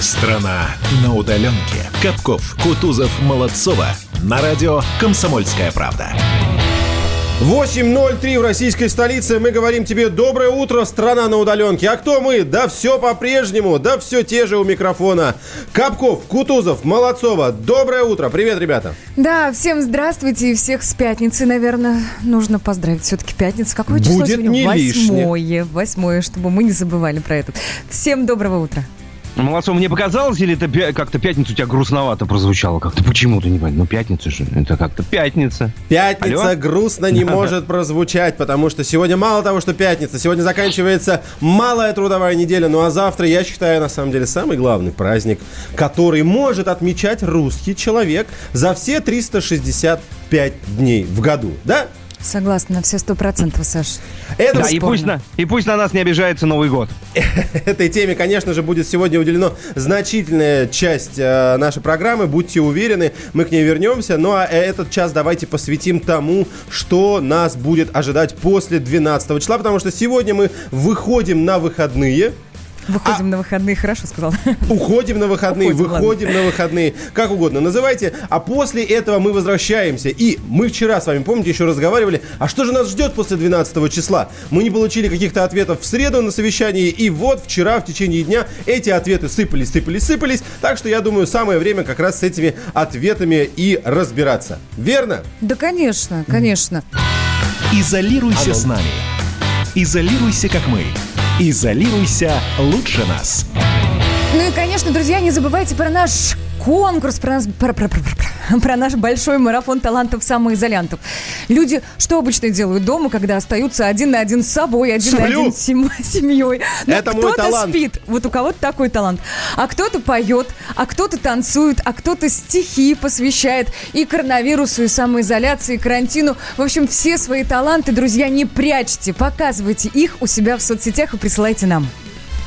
Страна на удаленке. Капков, Кутузов, Молодцова. На радио «Комсомольская правда». 8.03 в российской столице. Мы говорим тебе доброе утро, страна на удаленке. А кто мы? Да все по-прежнему, да все те же у микрофона. Капков, Кутузов, Молодцова. Доброе утро. Привет, ребята. Да, всем здравствуйте и всех с пятницы, наверное, нужно поздравить. Все-таки пятница. Какое число Будет сегодня? не. Восьмое. Восьмое, чтобы мы не забывали про это. Всем доброго утра. Молодцов, мне показалось, или это как-то пятница у тебя грустновато прозвучало? Как-то почему-то не понимаю. Ну, пятница же. Это как-то пятница. Пятница Алло? грустно не может прозвучать, потому что сегодня мало того, что пятница, сегодня заканчивается малая трудовая неделя, ну а завтра, я считаю, на самом деле, самый главный праздник, который может отмечать русский человек за все 365 дней в году, да? Согласна на все сто процентов, Саш. Это Да, и пусть, на, и пусть на нас не обижается Новый год. Этой теме, конечно же, будет сегодня уделено значительная часть э, нашей программы. Будьте уверены, мы к ней вернемся. Ну а этот час давайте посвятим тому, что нас будет ожидать после 12 числа, потому что сегодня мы выходим на выходные. Выходим на выходные, хорошо сказал. Уходим на выходные, Уходим, выходим на выходные, как угодно называйте. А после этого мы возвращаемся. И мы вчера с вами, помните, еще разговаривали, а что же нас ждет после 12 числа? Мы не получили каких-то ответов в среду на совещании, и вот вчера в течение дня эти ответы сыпались, сыпались, сыпались. Так что я думаю, самое время как раз с этими ответами и разбираться. Верно? Да, конечно, конечно. Изолируйся с нами. Изолируйся, как мы. Изолируйся лучше нас. Ну и, конечно, друзья, не забывайте про наш конкурс, про, нас, про, про- про- про- про наш большой марафон талантов самоизолянтов. Люди что обычно делают дома, когда остаются один на один с собой, один Сплю. на один с сем- семьей? Ну, Это мой кто-то талант. спит, вот у кого-то такой талант. А кто-то поет, а кто-то танцует, а кто-то стихи посвящает и коронавирусу, и самоизоляции, и карантину. В общем, все свои таланты, друзья, не прячьте, показывайте их у себя в соцсетях и присылайте нам.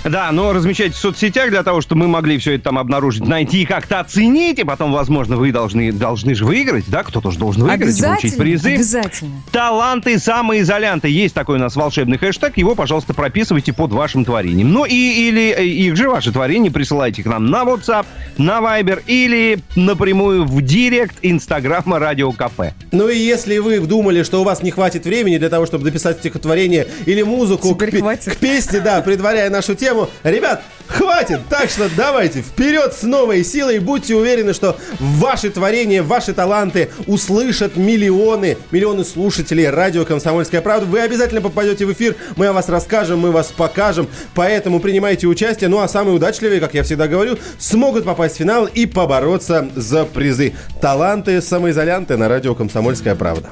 Да, но размещайте в соцсетях для того, чтобы мы могли все это там обнаружить, найти и как-то оценить, и потом, возможно, вы должны, должны же выиграть, да? Кто-то же должен выиграть и получить призы. обязательно. Таланты самоизолянты. Есть такой у нас волшебный хэштег. Его, пожалуйста, прописывайте под вашим творением. Ну и или э, их же ваше творение присылайте к нам на WhatsApp, на Viber или напрямую в директ Инстаграма Радио КП. Ну и если вы думали, что у вас не хватит времени для того, чтобы написать стихотворение или музыку к, к песне, да, предваряя нашу тему, ребят, хватит! Так что давайте вперед с новой силой будьте уверены, что ваши творения, ваши таланты услышат миллионы, миллионы слушателей радио «Комсомольская правда». Вы обязательно попадете в эфир, мы о вас расскажем, мы вас покажем, поэтому принимайте участие. Ну а самые удачливые, как я всегда говорю, смогут попасть в финал и побороться за призы. Таланты самоизолянты на радио «Комсомольская правда».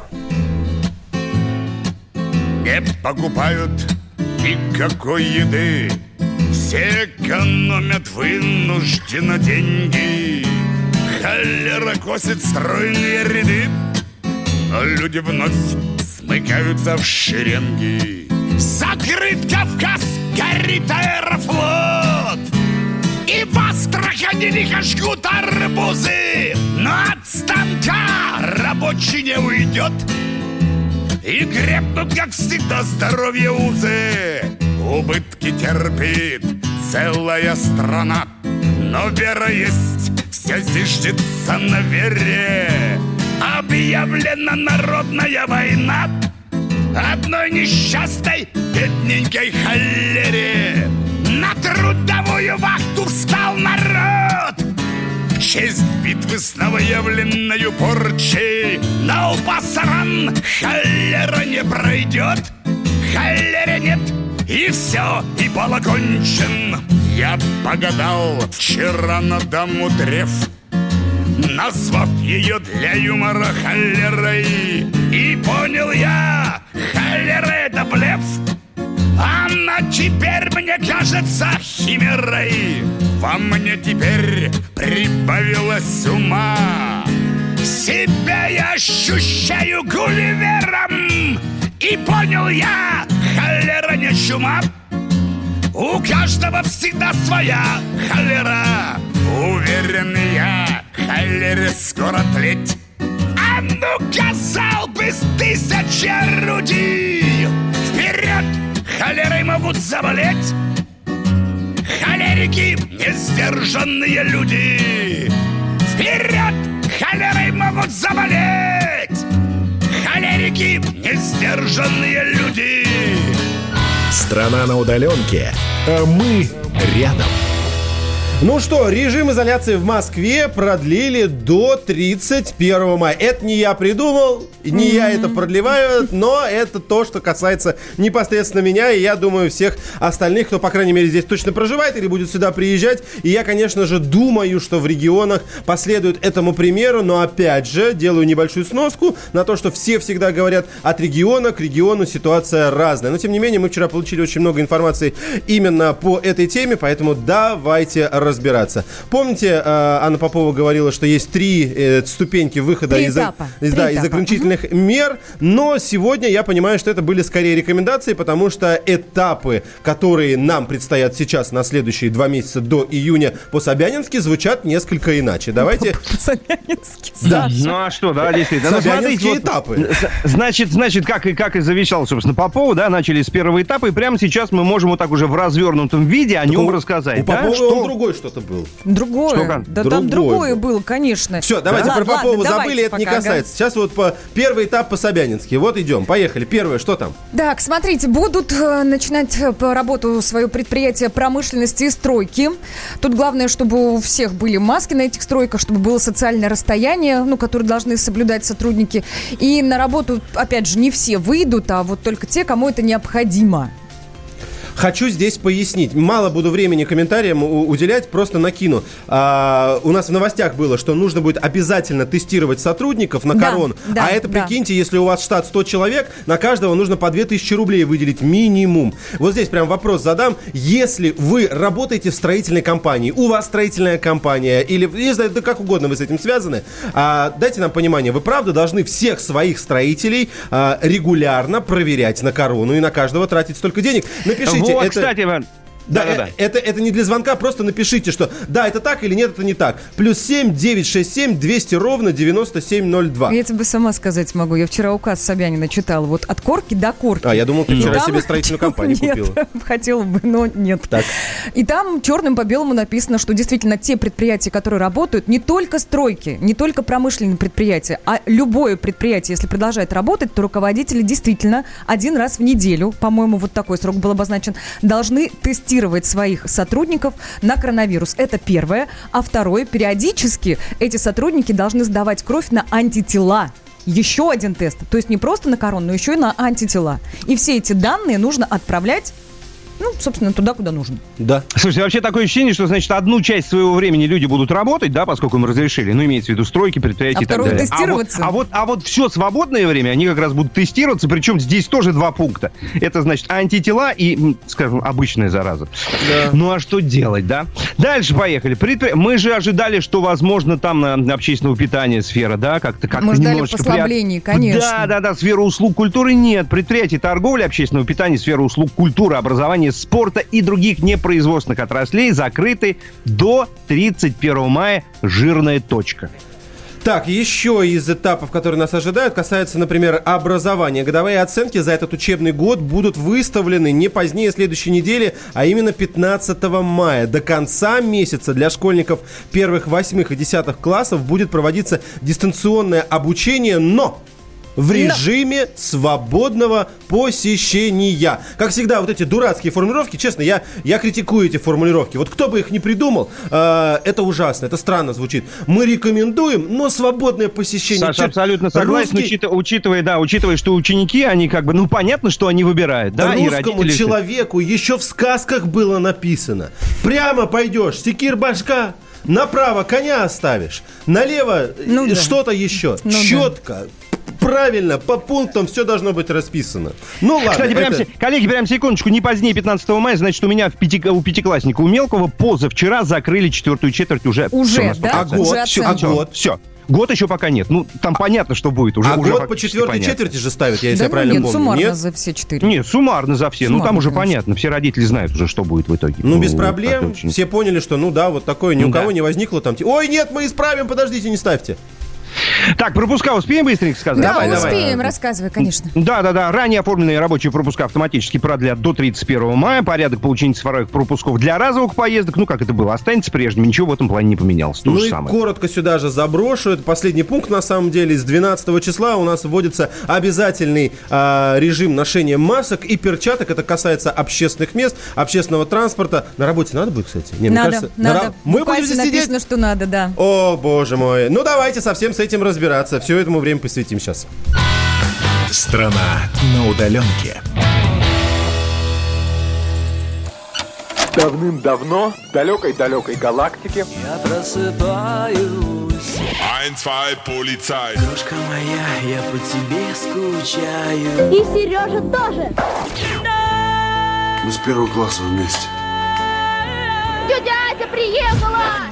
не покупают никакой еды. Все экономят вынужденно деньги. Холера косит стройные ряды, но люди вновь смыкаются в шеренги. Закрыт Кавказ, горит аэрофлот. И в Астрахани лихо жгут арбузы. Но от станка рабочий не уйдет. И крепнут, как всегда, здоровье узы Убытки терпит целая страна Но вера есть, все зиждется на вере. Объявлена народная война Одной несчастной бедненькой холере. На трудовую вахту встал народ. В честь битвы с новоявленной порчей На пасаран холера не пройдет Холере нет и все, и бал окончен. Я погадал вчера на даму древ. Назвав ее для юмора холерой. И понял я, холера это блеф. Она теперь мне кажется химерой. Во мне теперь прибавилось ума. Себя я ощущаю гулливером. И понял я, холера не чума. У каждого всегда своя холера. Уверен я, холере скоро тлеть. А ну, казал бы с тысячи орудий. Вперед! Холерой могут заболеть. Холерики, несдержанные люди. Вперед! Холерой могут заболеть. Холерики, несдержанные люди Страна на удаленке, а мы рядом. Ну что, режим изоляции в Москве продлили до 31 мая. Это не я придумал, не я это продлеваю, но это то, что касается непосредственно меня, и я думаю всех остальных, кто, по крайней мере, здесь точно проживает или будет сюда приезжать. И я, конечно же, думаю, что в регионах последуют этому примеру, но опять же, делаю небольшую сноску на то, что все всегда говорят от региона к региону ситуация разная. Но, тем не менее, мы вчера получили очень много информации именно по этой теме, поэтому давайте разбираться. Помните, э, Анна Попова говорила, что есть три э, ступеньки выхода Три из, этапа. из- Три да, из этапа. ограничительных мер, но сегодня я понимаю, что это были скорее рекомендации, потому что этапы, которые нам предстоят сейчас на следующие два месяца до июня по Собянински, звучат несколько иначе. Давайте... Собянинский, Да. Саша. Ну а что, да, действительно. Ну, Собянинские смотрите, этапы. Значит, значит, как и как и завещал, собственно, Попова, да, начали с первого этапа, и прямо сейчас мы можем вот так уже в развернутом виде о нем У- рассказать. У да, Попова что- он другой что-то был. Другое. Что, да другое там другое было. было, конечно. Все, давайте Да. про Ладно, Попову ладно, забыли, это не ага. касается. Сейчас вот по первый этап по Собянински. Вот идем, поехали. Первое, что там? Так, смотрите, будут э, начинать э, по работу свое предприятие промышленности и стройки. Тут главное, чтобы у всех были маски на этих стройках, чтобы было социальное расстояние, ну, которое должны соблюдать сотрудники. И на работу, опять же, не все выйдут, а вот только те, кому это необходимо. Хочу здесь пояснить. Мало буду времени комментариям уделять, просто накину. А, у нас в новостях было, что нужно будет обязательно тестировать сотрудников на Да, корон. да, а это, да. прикиньте, если у вас штат 100 человек, на каждого нужно по 2000 рублей выделить минимум. Вот здесь прям вопрос задам. Если вы работаете в строительной компании, у вас строительная компания, или, не знаю, да как угодно вы с этим связаны, а, дайте нам понимание, вы правда должны всех своих строителей а, регулярно проверять на корону и на каждого тратить столько денег? Напишите. Вот, это- кстати, Иван, да, да-да-да. э- Это, это не для звонка, просто напишите, что да, это так или нет, это не так. Плюс 7 967 200 ровно 9702. Я тебе сама сказать могу. Я вчера указ Собянина читала. Вот от корки до корки. А, я думал, ты вчера там- себе строительную компанию Нет, купила. хотела бы, но нет. Так. И там черным по белому написано, что действительно те предприятия, которые работают, не только стройки, не только промышленные предприятия, а любое предприятие, если продолжает работать, то руководители действительно один раз в неделю, по-моему, вот такой срок был обозначен, должны тестировать своих сотрудников на коронавирус. Это первое. А второе, периодически эти сотрудники должны сдавать кровь на антитела. Еще один тест. То есть не просто на корон, но еще и на антитела. И все эти данные нужно отправлять, ну, собственно, туда, куда нужно. Да. Слушайте, вообще такое ощущение, что, значит, одну часть своего времени люди будут работать, да, поскольку им разрешили, ну, имеется в виду стройки, предприятия А и так далее. тестироваться. А вот, а вот, а вот все свободное время они как раз будут тестироваться, причем здесь тоже два пункта. Это, значит, антитела и, скажем, обычная зараза. Ну, а что делать, да? Дальше поехали. Предпри- Мы же ожидали, что, возможно, там на, на общественного питания сфера, да, как-то как Мы ждали немножечко послаблений, прият- конечно. Да, да, да, сфера услуг культуры нет. Предприятия торговли, общественного питания, сфера услуг культуры, образования, спорта и других непроизводственных отраслей закрыты до 31 мая. Жирная точка. Так, еще из этапов, которые нас ожидают, касается, например, образования. Годовые оценки за этот учебный год будут выставлены не позднее следующей недели, а именно 15 мая. До конца месяца для школьников первых восьмых и десятых классов будет проводиться дистанционное обучение, но в режиме свободного посещения. Как всегда, вот эти дурацкие формулировки, честно, я, я критикую эти формулировки. Вот кто бы их не придумал, э, это ужасно, это странно звучит. Мы рекомендуем, но свободное посещение. Саша, абсолютно согласен, русский- учитывая, учитывая, да, учитывая, что ученики, они как бы, ну, понятно, что они выбирают, да, и Русскому родители... человеку еще в сказках было написано. Прямо пойдешь, секир башка, направо коня оставишь, налево Ну э, да. что-то еще. Ну да. Правильно, по пунктам все должно быть расписано. Ну ладно. Кстати, прям, это- коллеги, прям секундочку, не позднее 15 мая, значит, у меня в пяти, у пятиклассника, у мелкого, позавчера закрыли четвертую четверть уже. Уже, всё, на 100%. да? А год? Уже оценка. а год? Все. Год еще пока нет. Ну, там понятно, что будет. Уже, а уже год по четвертой понятно. четверти же ставят, я если Да я ну правильно нет, помню. суммарно Нет? за все четыре. Нет, суммарно за все. ну, Суммарно, там уже конечно. понятно. Все родители знают уже, что будет в итоге. Ну, без как проблем. очень- Все поняли, что, ну да, вот такое ни Ну у кого да. не возникло там. Ой, нет, мы исправим, подождите, не ставьте. Так, пропуска успеем быстренько сказать? Да, Давай, давай. успеем, рассказывай, конечно. Да, да, да. Ранее оформленные рабочие пропуска автоматически продлят до 31 мая. Порядок получения цифровых пропусков для разовых поездок, ну как это было, останется прежним. Ничего в этом плане не поменялось. То Ну же и самое. коротко сюда же заброшу. Это последний пункт, на самом деле. С 12 числа у нас вводится обязательный а, режим ношения масок и перчаток. Это касается общественных мест, общественного транспорта. На работе надо будет, кстати? Не, мне Надо, кажется, на надо. ра- Мы будем здесь сидеть? написано, что надо, да. О, боже мой. Ну, давайте совсем с этим разбираться. Все этому время посвятим сейчас. Страна на удаленке. Давным-давно в далекой-далекой галактике Я просыпаюсь, Ein, zwei, Polizei. дружка моя, я по тебе скучаю. И Сережа тоже. Мы с первого класса вместе. Тетя Ася приехала.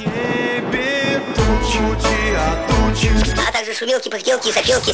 А также шумелки, пыхтелки и сопелки.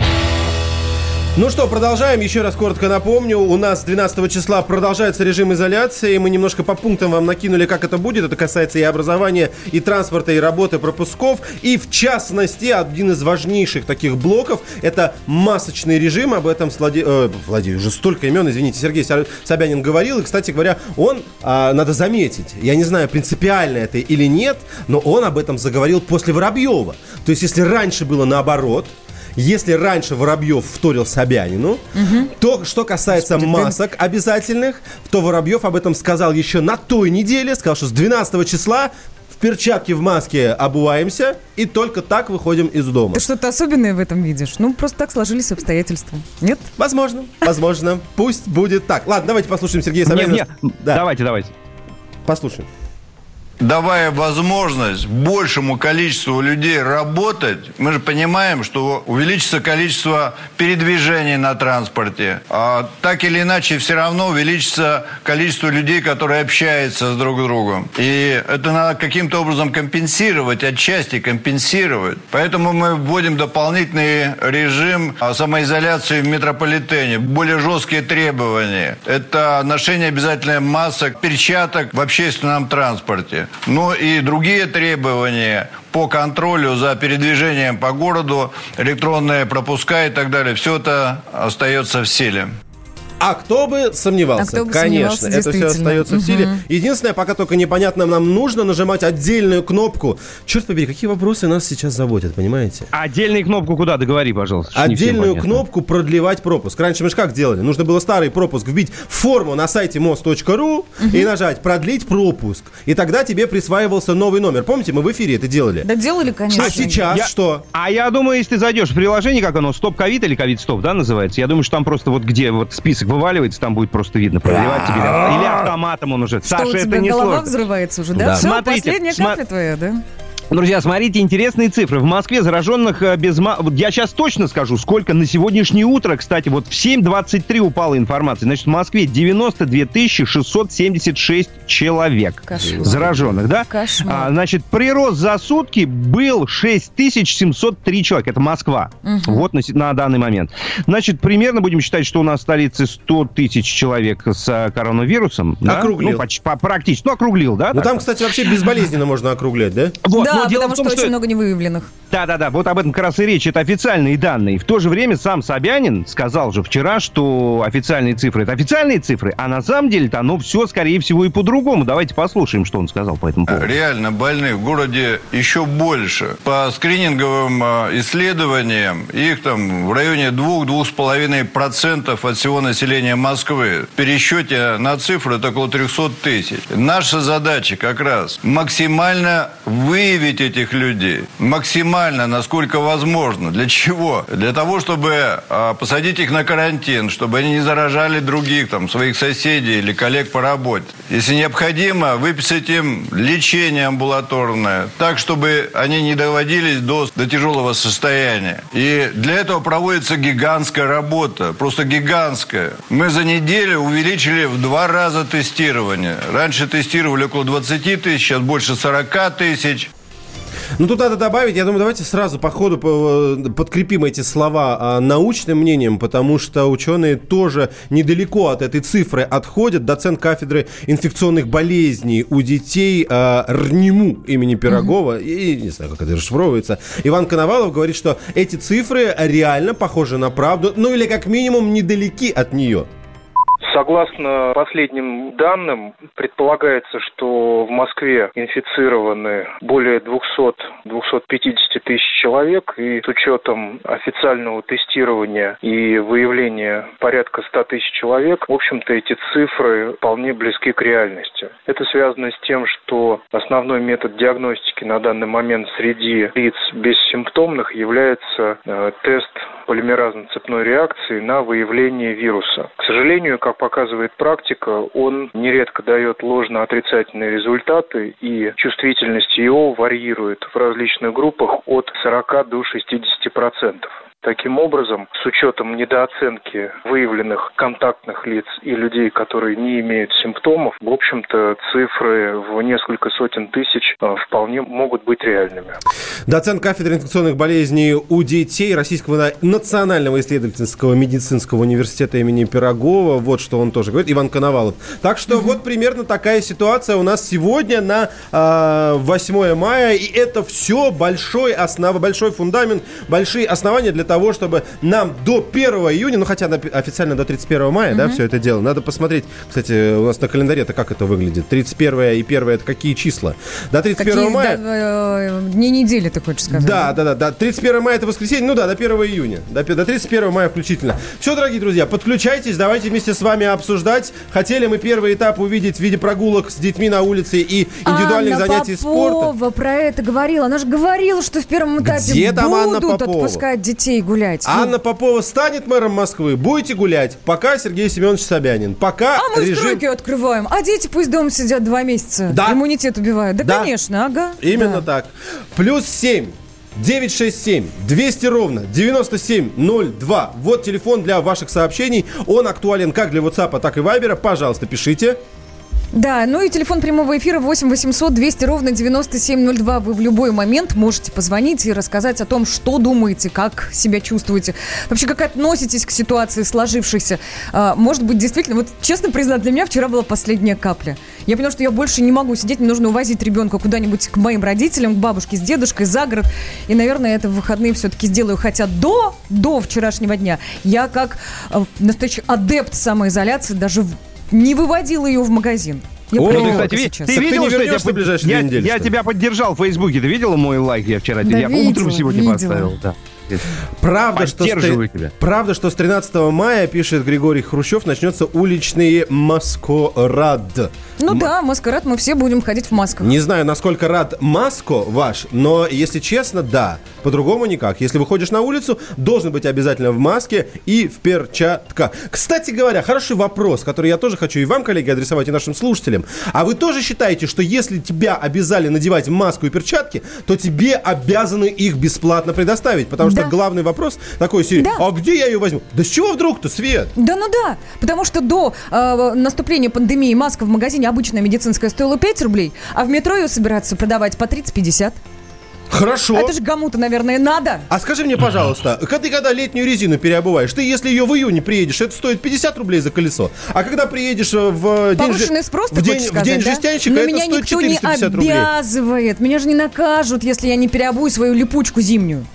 Ну что, продолжаем. Еще раз коротко напомню. У нас 12 числа продолжается режим изоляции. Мы немножко по пунктам вам накинули, как это будет. Это касается и образования, и транспорта, и работы пропусков. И в частности, один из важнейших таких блоков – это масочный режим. Об этом с Влади... э, Владимир, уже столько имен, извините, Сергей Собянин говорил. И, кстати говоря, он, а, надо заметить, я не знаю, принципиально это или нет, но он об этом заговорил после Воробьева. То есть, если раньше было наоборот, если раньше Воробьев вторил Собянину, то, что касается масок обязательных, то Воробьев об этом сказал еще на той неделе, сказал, что с 12 числа в перчатке в маске обуваемся и только так выходим из дома. Ты что-то особенное в этом видишь? Ну, просто так сложились обстоятельства. Нет? Возможно, возможно. Пусть будет так. Ладно, давайте послушаем Сергея Собянина. не, Да, давайте, давайте. послушаем. Давая возможность большему количеству людей работать, мы же понимаем, что увеличится количество передвижений на транспорте. А так или иначе, все равно увеличится количество людей, которые общаются с друг с другом. И это надо каким-то образом компенсировать, отчасти компенсировать. Поэтому мы вводим дополнительный режим а, самоизоляции в метрополитене, более жесткие требования. Это ношение обязательно масок, перчаток в общественном транспорте. Ну и другие требования по контролю за передвижением по городу, электронные пропуска и так далее. Все это остается в силе. А кто бы сомневался? А кто бы Конечно, сомневался, это все остается в силе. Единственное, пока только непонятно, нам нужно нажимать отдельную кнопку. Черт побери, какие вопросы нас сейчас заботят, понимаете? Отдельную кнопку куда? Договори, пожалуйста. Отдельную кнопку продлевать пропуск. Раньше мы же как делали? Нужно было старый пропуск вбить в форму на сайте мост.ру и нажать продлить пропуск. И тогда тебе присваивался новый номер. Помните, мы в эфире это делали? Да делали, конечно. А сейчас Я- что? А я думаю, если ты зайдешь в приложение, как оно, стоп ковид или ковид стоп, да, называется, я думаю, что там просто вот где вот список вываливается, там будет просто видно, продлевать тебе или- автоматом он уже. Саша, это не голова сложно. взрывается уже, да? Все, Смотрите, последняя капля твоя, да? Друзья, смотрите, интересные цифры. В Москве зараженных э, без... я сейчас точно скажу, сколько на сегодняшнее утро, кстати, вот в 7.23 упала информация. Значит, в Москве 92 676 человек Кошмар. зараженных, да? Кошмар. А, значит, прирост за сутки был 6703 человека. Это Москва. Вот на, на данный момент. Значит, примерно будем считать, что у нас в столице 100 тысяч человек с э, коронавирусом. да? Округлил. Ну, почти, по- практически. Ну, округлил, да? Ну так? там, кстати, вообще безболезненно можно округлять, да? Вот, да, но дело потому в том, что, очень много невыявленных. Да-да-да, вот об этом как раз и речь. Это официальные данные. В то же время сам Собянин сказал же вчера, что официальные цифры — это официальные цифры, а на самом деле-то оно все, скорее всего, и по-другому. Давайте послушаем, что он сказал по этому поводу. Реально больных в городе еще больше. По скрининговым э, исследованиям, их там в районе 2-2,5% от всего населения Москвы. В пересчете на цифры это около 300 тысяч. Наша задача как раз максимально выявить убить этих людей. Максимально, насколько возможно. Для чего? Для того, чтобы а, посадить их на карантин, чтобы они не заражали других, там, своих соседей или коллег по работе. Если необходимо, выписать им лечение амбулаторное, так, чтобы они не доводились до, до тяжелого состояния. И для этого проводится гигантская работа, просто гигантская. Мы за неделю увеличили в два раза тестирование. Раньше тестировали около 20 тысяч, сейчас больше 40 тысяч. Ну, тут надо добавить, я думаю, давайте сразу по ходу по- подкрепим эти слова а, научным мнением, потому что ученые тоже недалеко от этой цифры отходят. Доцент кафедры инфекционных болезней у детей а, РНИМУ имени Пирогова, и не знаю, как это расшифровывается, Иван Коновалов говорит, что эти цифры реально похожи на правду, ну или как минимум недалеки от нее. Согласно последним данным, предполагается, что в Москве инфицированы более 200-250 тысяч человек, и с учетом официального тестирования и выявления порядка 100 тысяч человек, в общем-то, эти цифры вполне близки к реальности. Это связано с тем, что основной метод диагностики на данный момент среди лиц бессимптомных является э, тест полимеразной цепной реакции на выявление вируса. К сожалению, как показывает практика, он нередко дает ложно-отрицательные результаты, и чувствительность его варьирует в различных группах от 40 до 60 процентов. Таким образом, с учетом недооценки выявленных контактных лиц и людей, которые не имеют симптомов, в общем-то, цифры в несколько сотен тысяч э, вполне могут быть реальными. Доцент кафедры инфекционных болезней у детей Российского национального исследовательского медицинского университета имени Пирогова. Вот что он тоже говорит, Иван Коновалов. Так что вот примерно такая ситуация у нас сегодня на э, 8 мая. И это все большой, основ... большой фундамент, большие основания для того, чтобы нам до 1 июня, ну хотя официально до 31 мая, да, все это дело. Надо посмотреть, кстати, у нас на календаре-то как это выглядит. 31 и 1 это какие числа? До 31 Какие, мая... да, э, дни недели, ты хочешь сказать? Да, да, да, да. 31 мая это воскресенье, ну да, до 1 июня. До, до 31 мая включительно. Все, дорогие друзья, подключайтесь, давайте вместе с вами обсуждать. Хотели мы первый этап увидеть в виде прогулок с детьми на улице и индивидуальных Анна занятий Попова спортом. про это говорила. Она же говорила, что в первом этапе Где там Анна будут Попова? отпускать детей гулять. Ну, Анна Попова станет мэром Москвы, будете гулять, пока Сергей Семенович Собянин. Пока а мы режим... стройки открываем, а дети пусть дома сидят два месяца. Да. Иммунитет убивают. Да, Да. конечно, ага. Именно Да. так. Плюс 7. 967 200 ровно 9702. Вот телефон для ваших сообщений. Он актуален как для WhatsApp, так и Viber. Пожалуйста, пишите. Да, ну и телефон прямого эфира 8 800 200 ровно 9702. Вы в любой момент можете позвонить и рассказать о том, что думаете, как себя чувствуете. Вообще, как относитесь к ситуации сложившейся. А, может быть, действительно, вот честно признать, для меня вчера была последняя капля. Я поняла, что я больше не могу сидеть, мне нужно увозить ребенка куда-нибудь к моим родителям, к бабушке с дедушкой, за город. И, наверное, это в выходные все-таки сделаю. Хотя до, до вчерашнего дня я как э, настоящий адепт самоизоляции даже не выводила ее в магазин. Я О, ты, кстати, ви- сейчас. ты Так ты не что я, ближайшие я, недели, я тебя поддержал в Фейсбуке. Ты видела мой лайк? Я вчера Да я видела, утром сегодня видела. поставил. Да. Правда что, с тебя. правда, что с 13 мая, пишет Григорий Хрущев, начнется уличный маскарад. Ну да, маскарад, мы все будем ходить в масках. Не знаю, насколько рад Маско ваш, но, если честно, да. По-другому никак. Если выходишь на улицу, должен быть обязательно в маске и в перчатках. Кстати говоря, хороший вопрос, который я тоже хочу и вам, коллеги, адресовать, и нашим слушателям. А вы тоже считаете, что если тебя обязали надевать маску и перчатки, то тебе обязаны их бесплатно предоставить? Потому что Да. главный вопрос такой серии, Да. а где я ее возьму? Да с чего вдруг-то, Свет? Да ну да, потому что до э, наступления пандемии маска в магазине обычная медицинская стоила 5 рублей, а в метро ее собираются продавать по 30-50. Хорошо. Это же кому-то, наверное, надо. А скажи мне, пожалуйста, когда ты когда летнюю резину переобуваешь, ты если ее в июне приедешь, это стоит 50 рублей за колесо. А когда приедешь э, в день, Повышенный спрос, в день, хочешь в сказать, день да? жестянщика, Но это меня стоит никто не 450 рублей. обязывает. Меня же не накажут, если я не переобую свою липучку зимнюю.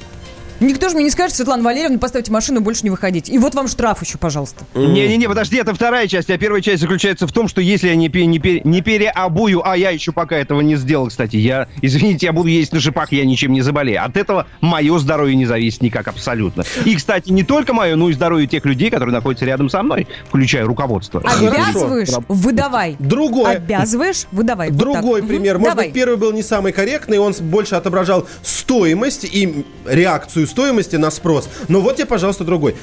Никто же мне не скажет, Светлана Валерьевна, поставьте машину, больше не выходить. И вот вам штраф еще, пожалуйста. Не-не-не, подожди, это вторая часть. А первая часть заключается в том, что если я не, пе- не, пе- не переобую, а я еще пока этого не сделал, кстати, я, извините, я буду есть на шипах, я ничем не заболею. От этого мое здоровье не зависит никак абсолютно. И, кстати, не только мое, но и здоровье тех людей, которые находятся рядом со мной, включая руководство. Обязываешь, выдавай. Другое. Обязываешь, выдавай. Вот Другой так. пример. Мгм, Может давай. быть, первый был не самый корректный, он больше отображал стоимость и реакцию стоимости на спрос. Но вот тебе, пожалуйста, другой.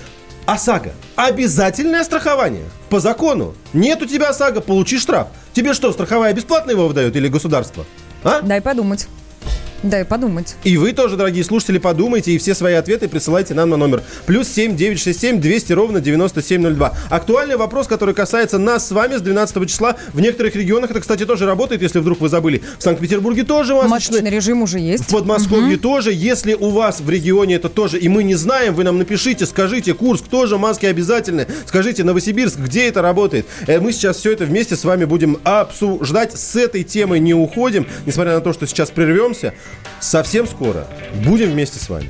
ОСАГО. Обязательное страхование. По закону. Нет у тебя ОСАГО, получи штраф. Тебе что, страховая бесплатно его выдает или государство? А? Дай подумать. Дай подумать. И вы тоже, дорогие слушатели, подумайте и все свои ответы присылайте нам на номер плюс 7 967 200 ровно 9702. Актуальный вопрос, который касается нас с вами с 12 числа. В некоторых регионах это, кстати, тоже работает, если вдруг вы забыли. В Санкт-Петербурге тоже масочный. Масочный режим уже есть. В Подмосковье тоже. Если у вас в регионе это тоже, и мы не знаем, вы нам напишите, скажите, Курск тоже маски обязательны. Скажите, Новосибирск, где это работает? Э, Мы сейчас все это вместе с вами будем обсуждать. С этой темой не уходим, несмотря на то, что сейчас прервемся. Совсем скоро будем вместе с вами.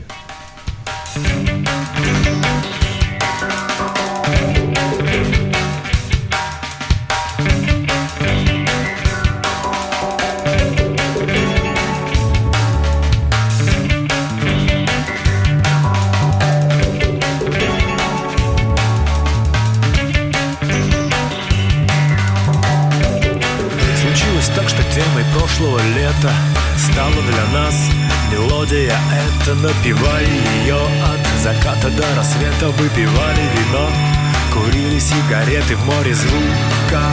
Прошлого лета Стала для нас мелодия. Эта Напевали ее от заката до рассвета. Выпивали вино, курили сигареты. В море звука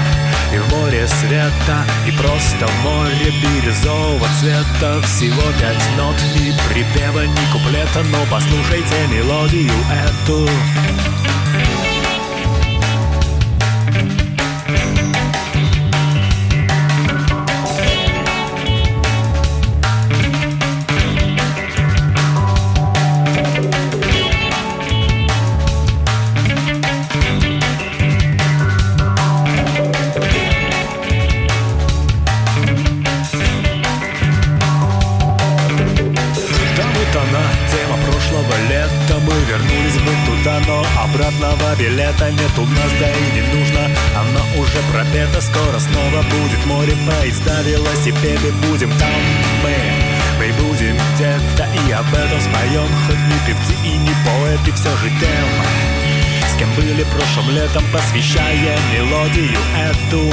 и в море света И просто море бирюзового цвета. Всего пять нот, ни припева, ни куплета. Но послушайте мелодию эту билета нет у нас, да и не нужно. Она уже пропета, скоро снова будет море. Поезда, велосипеды, будем там мы. Мы будем где-то и об этом споем. Хоть не певцы и не поэты, все же тем. С кем были прошлым летом, посвящая мелодию эту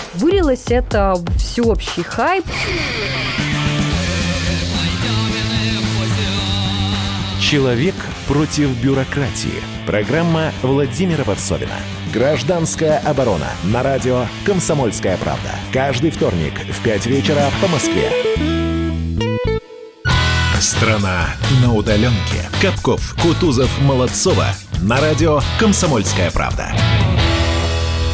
Вылилось это в всеобщий хайп. Человек против бюрократии. Программа Владимира Варсовина. Гражданская оборона. На радио «Комсомольская правда». Каждый вторник в 5 вечера по Москве. Страна на удаленке. Капков, Кутузов, Молодцова. На радио «Комсомольская правда».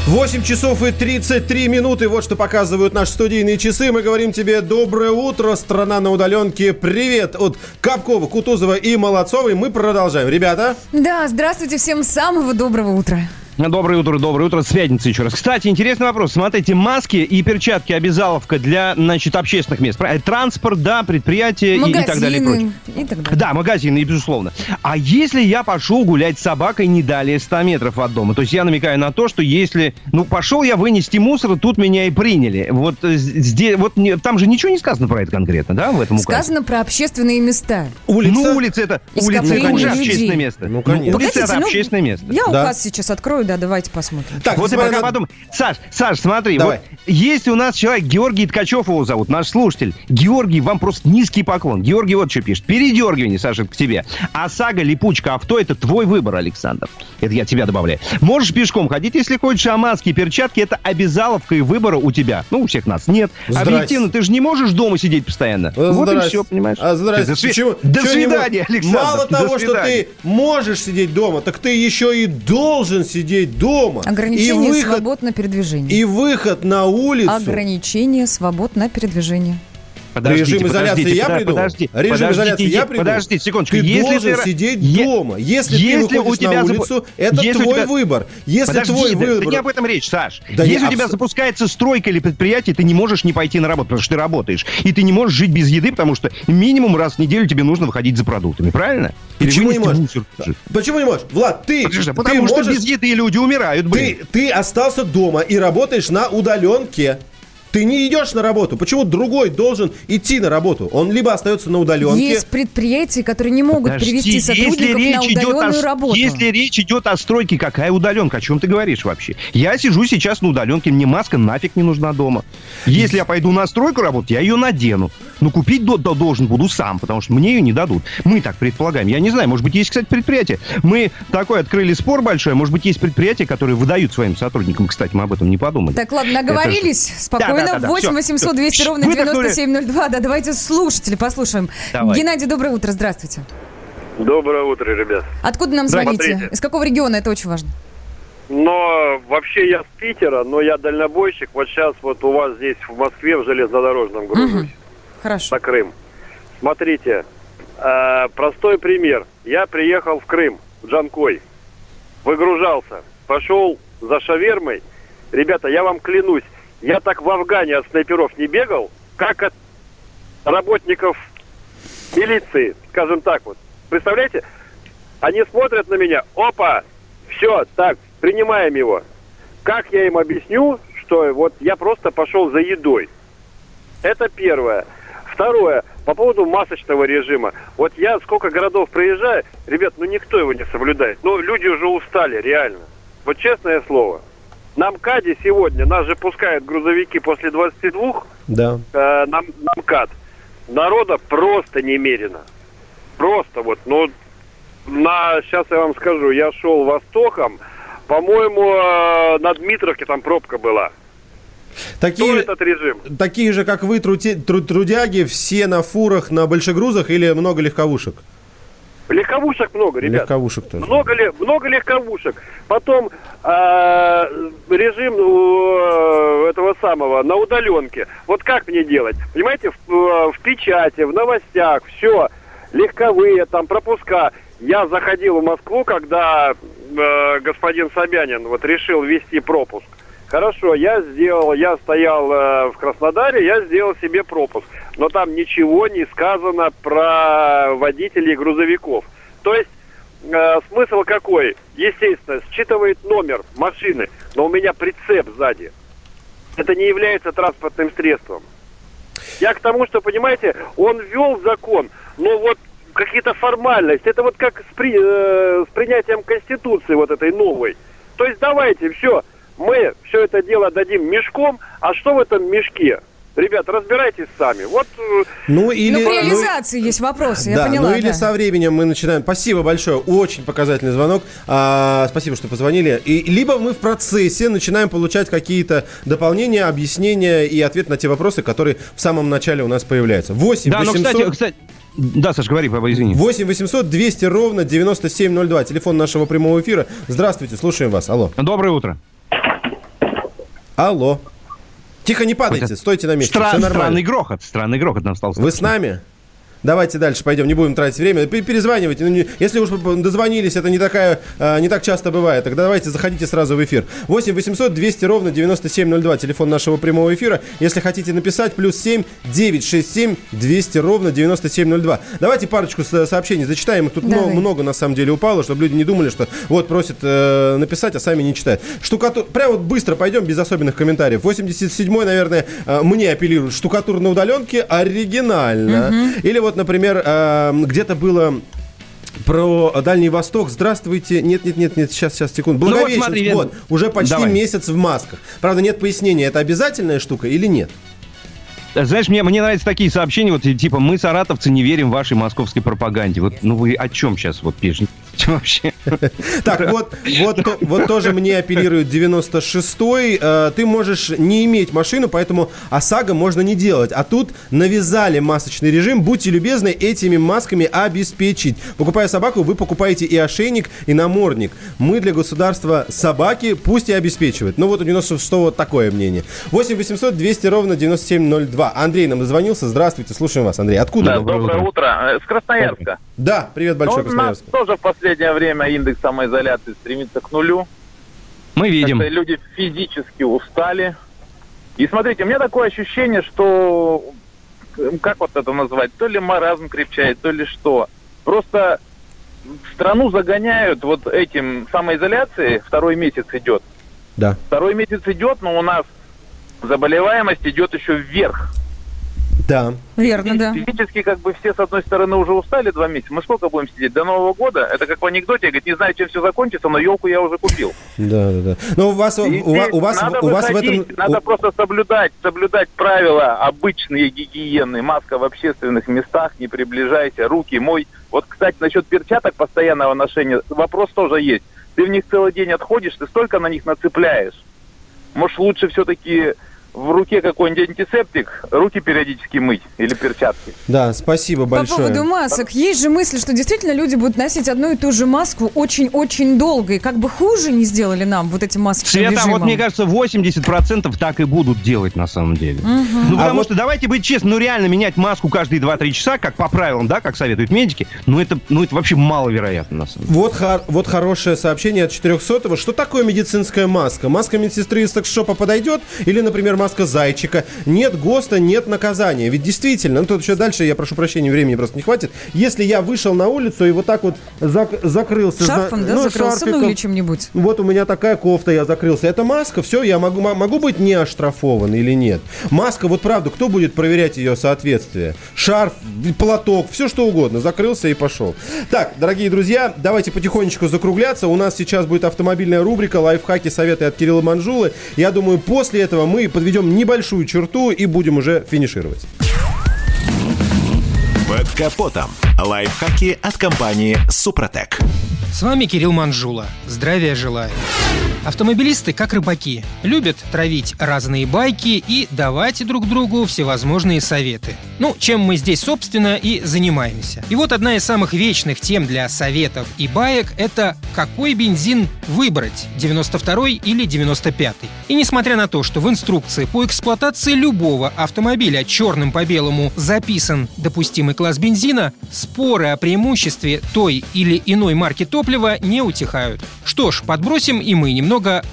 8 часов и 33 минуты. Вот что показывают наши студийные часы. Мы говорим тебе доброе утро, страна на удаленке. Привет от Капкова, Кутузова и Молодцовой. Мы продолжаем. Ребята, Да, здравствуйте всем самого доброго утра. Доброе утро, доброе утро. С пятницы еще раз. Кстати, интересный вопрос. Смотрите, маски и перчатки обязаловка для, значит, общественных мест. Правильно? Транспорт, да, предприятия и, и так далее. и прочее. И так далее. Да, магазины, и безусловно. А если я пошел гулять с собакой не далее 100 метров от дома? То есть я намекаю на то, что если... Ну, пошел я вынести мусор, тут меня и приняли. Вот здесь... Вот там же ничего не сказано про это конкретно, да, в этом указе? Сказано про общественные места. Улица? Ну, улица это... Улица это уже людей. общественное место. Ну, конечно. улица Погодите, это ну, общественное место. Я Да. указ сейчас открою, да, давайте посмотрим. Так, вот и пока на- подумай. Саш, Саш, смотри, Давай. вот есть у нас человек, Георгий Ткачев его зовут, наш слушатель. Георгий, вам просто низкий поклон. Георгий вот что пишет. Передергивание, Саша, к тебе. ОСАГО, липучка, авто – это твой выбор, Александр. Это я тебя добавляю. Можешь пешком ходить, если хочешь, а маски и перчатки – это обязаловка и выбора у тебя. Ну, у всех нас нет. Здрасте. Объективно, ты же не можешь дома сидеть постоянно. А, вот и здрасте. все, понимаешь? А, здрасте. До, сви- Почему- до свидания, Александр. Мало До того, что свидания. ты можешь сидеть дома, так ты еще и должен сидеть дома. Ограничение и выход, свобод на передвижение. и выход на улицу. Ограничение свобод на передвижение. Подождите, Режим изоляции подождите, я придумал? подожди, Режим подождите, изоляции я придумал? Подожди, секундочку. Ты если должен ты- сидеть е- дома. Если, если ты у выходишь тебя на улицу, это если у твой тебя- выбор. Если Подожди, твой да, выбор... да не об этом речь, Саш. Да Если не, у тебя запускается стройка или предприятие, ты не можешь не пойти на работу, потому что ты работаешь. И ты не можешь жить без еды, потому что минимум раз в неделю тебе нужно выходить за продуктами, правильно? Или Почему не можешь? мусор. Почему не можешь? Влад, ты, Подожди, ты потому что можешь- без еды люди умирают, блин. Ты, ты остался дома и работаешь на удаленке. Ты не идешь на работу. Почему другой должен идти на работу? Он либо остается на удаленке. Есть предприятия, которые не могут Подожди, привести сотрудников на о удаленную с- работу. Если речь идет о стройке, какая удаленка? О чем ты говоришь вообще? Я сижу сейчас на удаленке, мне маска нафиг не нужна дома. Если я пойду на стройку работать, я ее надену. Но купить до- до- должен буду сам, потому что мне ее не дадут. Мы так предполагаем. Я не знаю, может быть, есть, кстати, предприятие. Мы такой открыли спор большой. Может быть, есть предприятия, которые выдают своим сотрудникам. Кстати, мы об этом не подумали. Так, ладно, наговорились. Это же- Спокойно. Да-да-да-да, 8 всё, 800 200 всё. ровно Выдохнули. 9702. Да, давайте слушателей послушаем. Давай. Геннадий, доброе утро, здравствуйте. Доброе утро, ребят. Откуда нам звоните? Из какого региона? Это очень важно. Но вообще я с Питера, но я дальнобойщик. Вот сейчас вот у вас здесь в Москве в железнодорожном гружусь Хорошо. на Крым. Смотрите, э, простой пример. Я приехал в Крым, в Джанкой, выгружался, пошел за шавермой. Ребята, я вам клянусь, я так в Афгане от снайперов не бегал, как от работников милиции, скажем так вот. Представляете? Они смотрят на меня, опа, все, так, принимаем его. Как я им объясню, что вот я просто пошел за едой? Это первое. Второе, по поводу масочного режима. Вот я сколько городов проезжаю, ребят, ну никто его не соблюдает. Ну, люди уже устали, реально. Вот честное слово. На МКАДе сегодня, нас же пускают грузовики после 22, Да. э, на, на МКАД. Народа просто немерено. Просто вот, ну, на, сейчас я вам скажу, я шел востоком, по-моему, э, на Дмитровке там пробка была. Такие, Кто этот режим? такие же, как вы, трути- тру- трудяги, все на фурах, на большегрузах или много легковушек? Легковушек много, ребят. Легковушек тоже. Много, ли, много легковушек. Потом э, режим э, этого самого на удаленке. Вот как мне делать? Понимаете, в, э, в печати, в новостях, все, легковые, там пропуска. Я заходил в Москву, когда э, господин Собянин вот решил ввести пропуск. Хорошо, я сделал, я стоял э, в Краснодаре, я сделал себе пропуск. Но там ничего не сказано про водителей грузовиков. То есть э, смысл какой? Естественно, считывает номер машины, но у меня прицеп сзади. Это не является транспортным средством. Я к тому, что, понимаете, он ввел закон, но вот какие-то формальности. Это вот как с, при- э, с принятием Конституции вот этой новой. То есть давайте, все, мы это дело дадим мешком, а что в этом мешке? Ребят, разбирайтесь сами. Вот э, Ну или... Ну, в ну, реализации есть вопросы, я да, поняла. ну или да. со временем мы начинаем. Спасибо большое, очень показательный звонок. А, спасибо, что позвонили. И либо мы в процессе начинаем получать какие-то дополнения, объяснения и ответ на те вопросы, которые в самом начале у нас появляются. 8 Да, ну, 800... кстати, кстати, да, Саш, говори, папа, извини. 8 800 200 ровно 9702. Телефон нашего прямого эфира. Здравствуйте, слушаем вас. Алло. Доброе утро. Алло. Тихо, не падайте, стойте на месте. Стра- Все нормально. странный грохот, странный грохот нам стал Вы с нами? Давайте дальше пойдем, не будем тратить время. Пе- Перезванивайте. Ну, не- Если уж дозвонились, это не, такая, а, не так часто бывает. Тогда давайте заходите сразу в эфир. 8 800 200 ровно 9702. Телефон нашего прямого эфира. Если хотите написать, плюс 7 967 200 ровно 9702. Давайте парочку со- сообщений зачитаем. Их тут много, много на самом деле упало, чтобы люди не думали, что вот просят э, написать, а сами не читают. Штукатур... Прям вот быстро пойдем, без особенных комментариев. 87-й, наверное, э, мне апеллирует. Штукатур на удаленке оригинально. Или вот, например, э, где-то было... Про Дальний Восток. Здравствуйте. Нет, нет, нет, нет, сейчас, сейчас, секунду. Ну вот Благовещенск, смотри, вот, уже почти давай. месяц в масках. Правда, нет пояснения, это обязательная штука или нет? Знаешь, мне, мне нравятся такие сообщения, вот типа мы, саратовцы, не верим вашей московской пропаганде. Вот, ну вы о чем сейчас вот пишете? Вообще. Так, вот, вот, вот тоже мне апеллирует 96-й. Э, ты можешь не иметь машину, поэтому ОСАГО можно не делать. А тут навязали масочный режим. Будьте любезны этими масками обеспечить. Покупая собаку, вы покупаете и ошейник, и намордник. Мы для государства собаки, пусть и обеспечивают. Ну вот у 96-го такое мнение. 8 800 200 ровно 9702. Андрей нам дозвонился. Здравствуйте, слушаем вас, Андрей. Откуда? Да, доброе утро. Э, С Красноярска. Да, привет большой, Ну, Красноярск. тоже в последнее время индекс самоизоляции стремится к нулю. Мы видим. Как-то люди физически устали. И смотрите, у меня такое ощущение, что как вот это назвать, то ли маразм крепчает, то ли что. Просто страну загоняют вот этим самоизоляцией, второй месяц идет. Да. Второй месяц идет, но у нас заболеваемость идет еще вверх. Да. Верно, да. Физически как бы все с одной стороны уже устали два месяца. Мы сколько будем сидеть? До Нового года? Это как в анекдоте, говорит, не знаю, чем все закончится, но елку я уже купил. Да, да, да. Но у вас, у, И у вас, у вас, надо у вас в этом... выходить, Надо просто соблюдать, соблюдать правила обычные гигиены. Маска в общественных местах, не приближайся, руки мой. Вот, кстати, насчет перчаток постоянного ношения, вопрос тоже есть. Ты в них целый день отходишь, ты столько на них нацепляешь. Может, лучше все-таки в руке какой-нибудь антисептик, руки периодически мыть или перчатки. Да, спасибо По большое. поводу масок. Есть же мысль, что действительно люди будут носить одну и ту же маску очень-очень долго. И как бы хуже не сделали нам вот этим масочным Света, режимом. вот мне кажется, 80% так и будут делать на самом деле. Мгм. Ну, А потому вот- что, давайте быть честны, ну, реально менять маску каждые 2-3 часа, как по правилам, да, как советуют медики, ну, это, ну, это вообще маловероятно, на самом деле. Вот, хор- вот хорошее сообщение от 400-го. Что такое медицинская маска? Маска медсестры из секс-шопа подойдет? Или, например, маска зайчика? Нет ГОСТа, нет наказания. Ведь действительно, ну тут еще дальше, я прошу прощения, времени просто не хватит. Если я вышел на улицу и вот так вот зак- закрылся... Шарфом, да, закрылся, ну шарфиком, или чем-нибудь. Вот у меня такая кофта, я закрылся. Это маска, все, я могу, могу быть не оштрафован или нет. Маска, вот правда, кто будет проверять ее соответствие? Шарф, платок, все что угодно. Закрылся и пошел. Так, дорогие друзья, давайте потихонечку закругляться. У нас сейчас будет автомобильная рубрика «Лайфхаки, советы от Кирилла Манжулы». Я думаю, после этого мы подведем небольшую черту и будем уже финишировать. Под капотом. Лайфхаки от компании «Супротек». С вами Кирилл Манжула. Здравия желаю. Автомобилисты, как рыбаки, любят травить разные байки и давать друг другу всевозможные советы. Ну, чем мы здесь, собственно, и занимаемся. И вот одна из самых вечных тем для советов и баек – это какой бензин выбрать, 92 или 95 И несмотря на то, что в инструкции по эксплуатации любого автомобиля черным по белому записан допустимый класс бензина, споры о преимуществе той или иной марки топлива не утихают. Что ж, подбросим и мы немного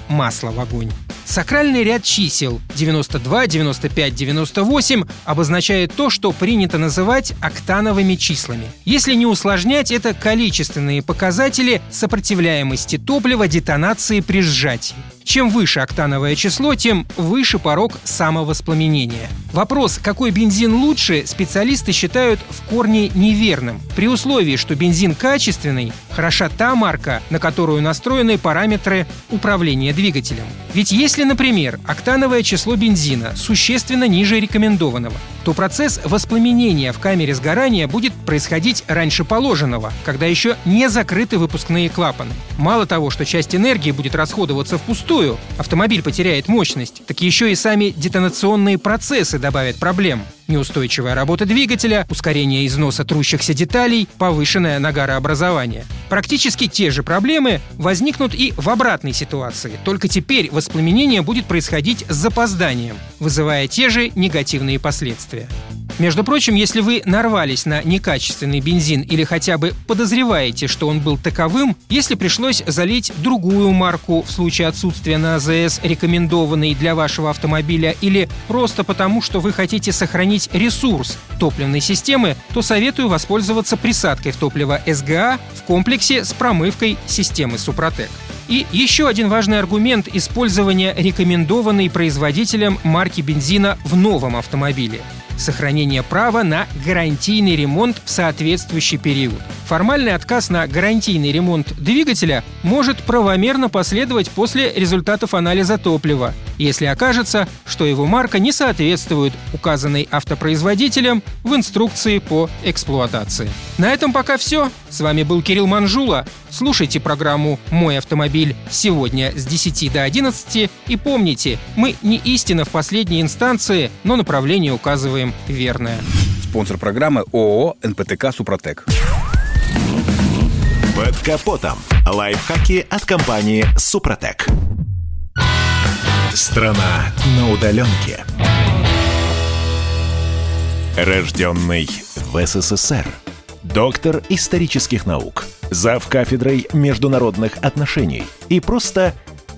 масла в огонь. Сакральный ряд чисел 92, 95, 98 обозначает то, что принято называть октановыми числами. Если не усложнять, это количественные показатели сопротивляемости топлива детонации при сжатии. Чем выше октановое число, тем выше порог самовоспламенения. Вопрос, какой бензин лучше, специалисты считают в корне неверным. При условии, что бензин качественный, хороша та марка, на которую настроены параметры управления двигателем. Ведь если, например, октановое число бензина существенно ниже рекомендованного, то процесс воспламенения в камере сгорания будет происходить раньше положенного, когда еще не закрыты выпускные клапаны. Мало того, что часть энергии будет расходоваться впустую, автомобиль потеряет мощность, так еще и сами детонационные процессы добавят проблем. Неустойчивая работа двигателя, ускорение износа трущихся деталей, повышенное нагарообразование. Практически те же проблемы возникнут и в обратной ситуации, только теперь воспламенение будет происходить с запозданием, вызывая те же негативные последствия. Между прочим, если вы нарвались на некачественный бензин или хотя бы подозреваете, что он был таковым, если пришлось залить другую марку в случае отсутствия на АЗС рекомендованной для вашего автомобиля или просто потому, что вы хотите сохранить ресурс топливной системы, то советую воспользоваться присадкой в топливо СГА в комплексе с промывкой системы Супротек. И еще один важный аргумент использования рекомендованной производителем марки бензина в новом автомобиле сохранение права на гарантийный ремонт в соответствующий период. Формальный отказ на гарантийный ремонт двигателя может правомерно последовать после результатов анализа топлива, если окажется, что его марка не соответствует указанной автопроизводителем в инструкции по эксплуатации. На этом пока все. С вами был Кирилл Манжула. Слушайте программу «Мой автомобиль» сегодня с 10 до 11 и помните, мы не истина в последней инстанции, но направление указываем верное. Спонсор программы ООО «НПТК Супротек». Под капотом. Лайфхаки от компании «Супротек». Страна на удаленке. Рожденный в СССР. Доктор исторических наук. Зав кафедрой международных отношений. И просто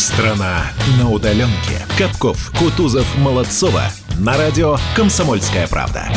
Страна на удаленке. Капков, Кутузов, Молодцова. На радио «Комсомольская правда».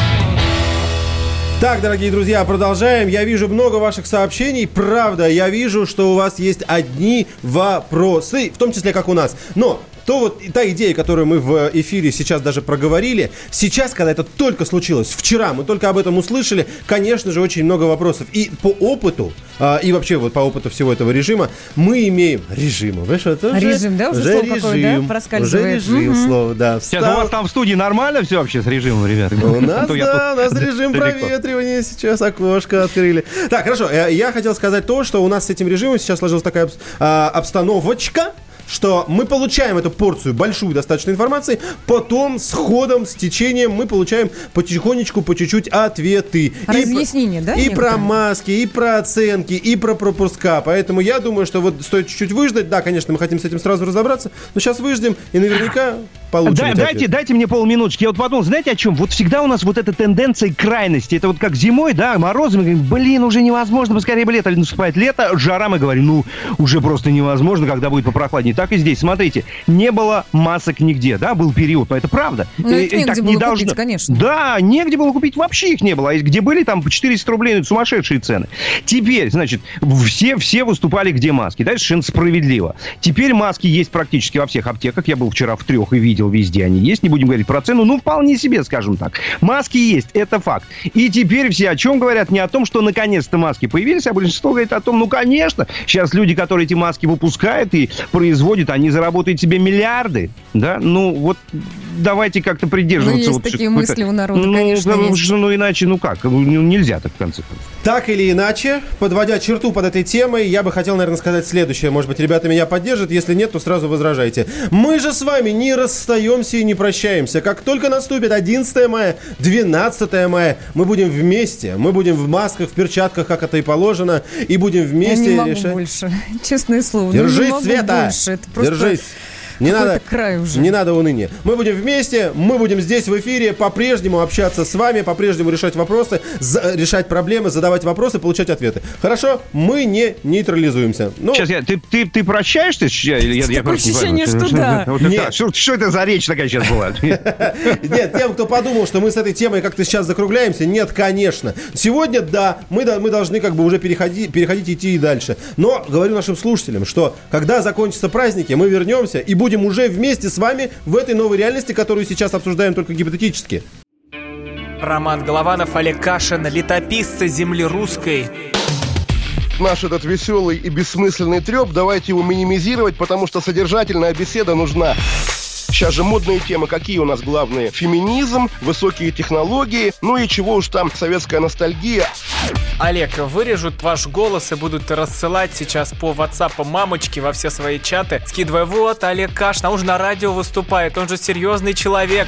Так, дорогие друзья, продолжаем. Я вижу много ваших сообщений. Правда, я вижу, что у вас есть одни вопросы, в том числе как у нас. Но то вот та идея, которую мы в эфире сейчас даже проговорили, сейчас, когда это только случилось, вчера мы только об этом услышали, конечно же, очень много вопросов. И по опыту, а, и вообще вот по опыту всего этого режима, мы имеем режима. Что, это режим, да? Уже, уже слово режим, какое, да? Проскальзывает. Уже режим, Мгм. слово, да. Сейчас у вас там в студии нормально все вообще с режимом, ребята? У нас, да, у нас режим проветривания сейчас, окошко открыли. Так, хорошо, э, я хотел сказать то, что у нас с этим режимом сейчас сложилась такая а, обстановочка, что мы получаем эту порцию большую достаточно информации, потом с ходом, с течением мы получаем потихонечку, по чуть-чуть ответы. И про- Разъяснение, да, И про некоторые? маски, и про оценки, и про пропуска. Поэтому я думаю, что вот стоит чуть-чуть выждать. Да, конечно, мы хотим с этим сразу разобраться, но сейчас выждем и наверняка получим Да- дайте, дайте мне полминуточки. Я вот подумал, знаете о чем? Вот всегда у нас вот эта тенденция крайности. Это вот как зимой, да, морозы, мы говорим, блин, уже невозможно, поскорее бы лето. Наступает лето, жара, мы говорим, ну, уже просто невозможно, когда будет попрохладнее. Так и здесь, смотрите, не было масок нигде, да, был период, но это правда. Ну, И- и негде так было не купить, должно- конечно. Да, негде было купить, вообще их не было. А где были, там по 400 рублей, ну, сумасшедшие цены. Теперь, значит, все, все выступали, где маски. Дальше совершенно справедливо. Теперь маски есть практически во всех аптеках. Я был вчера в трех и видел, везде они есть. Не будем говорить про цену, ну, вполне себе, скажем так. Маски есть, это факт. И теперь все о чем говорят? Не о том, что наконец-то маски появились, а большинство говорит о том, ну, конечно, сейчас люди, которые эти маски выпускают и производят, они заработают себе миллиарды, да? Ну, вот давайте как-то придерживаться. Ну, есть вот такие мысли у народа, ну, конечно, что, ну, иначе, ну как, ну, нельзя так в конце концов. Так или иначе, подводя черту под этой темой, я бы хотел, наверное, сказать следующее. Может быть, ребята меня поддержат. Если нет, то сразу возражайте. Мы же с вами не расстаемся и не прощаемся. Как только наступит 11 мая, 12 мая, мы будем вместе. Мы будем в масках, в перчатках, как это и положено. И будем Я вместе не могу решать. больше. Честное слово. ну, Держись, не могу Света! больше. Это просто Держись! Не надо, край уже. не надо уныния. Мы будем вместе, мы будем здесь в эфире по-прежнему общаться с вами, по-прежнему решать вопросы, за- решать проблемы, задавать вопросы, получать ответы. Хорошо? Мы не нейтрализуемся. Ну, Сейчас я, ты, ты, ты прощаешься? Я, я Такое просто не ощущение, пойму. что да. Вот это- что, что это за речь такая сейчас была? Нет, тем, кто подумал, что мы с этой темой как-то сейчас закругляемся, нет, конечно. Сегодня, да, мы, до- мы должны как бы уже переходить, переходить идти и дальше. Но говорю нашим слушателям, что когда закончатся праздники, мы вернемся и будем уже вместе с вами в этой новой реальности, которую сейчас обсуждаем только гипотетически. Роман Голованов, Олег Кашин, летописцы земли русской. Наш этот веселый и бессмысленный треп, давайте его минимизировать, потому что содержательная беседа нужна. Сейчас же модные темы, какие у нас главные? Феминизм, высокие технологии, ну и чего уж там, советская ностальгия. Олег, вырежут ваш голос и будут рассылать сейчас по WhatsApp мамочки во все свои чаты, скидывая, вот, Олег Кашин, а он же на радио выступает, он же серьезный человек.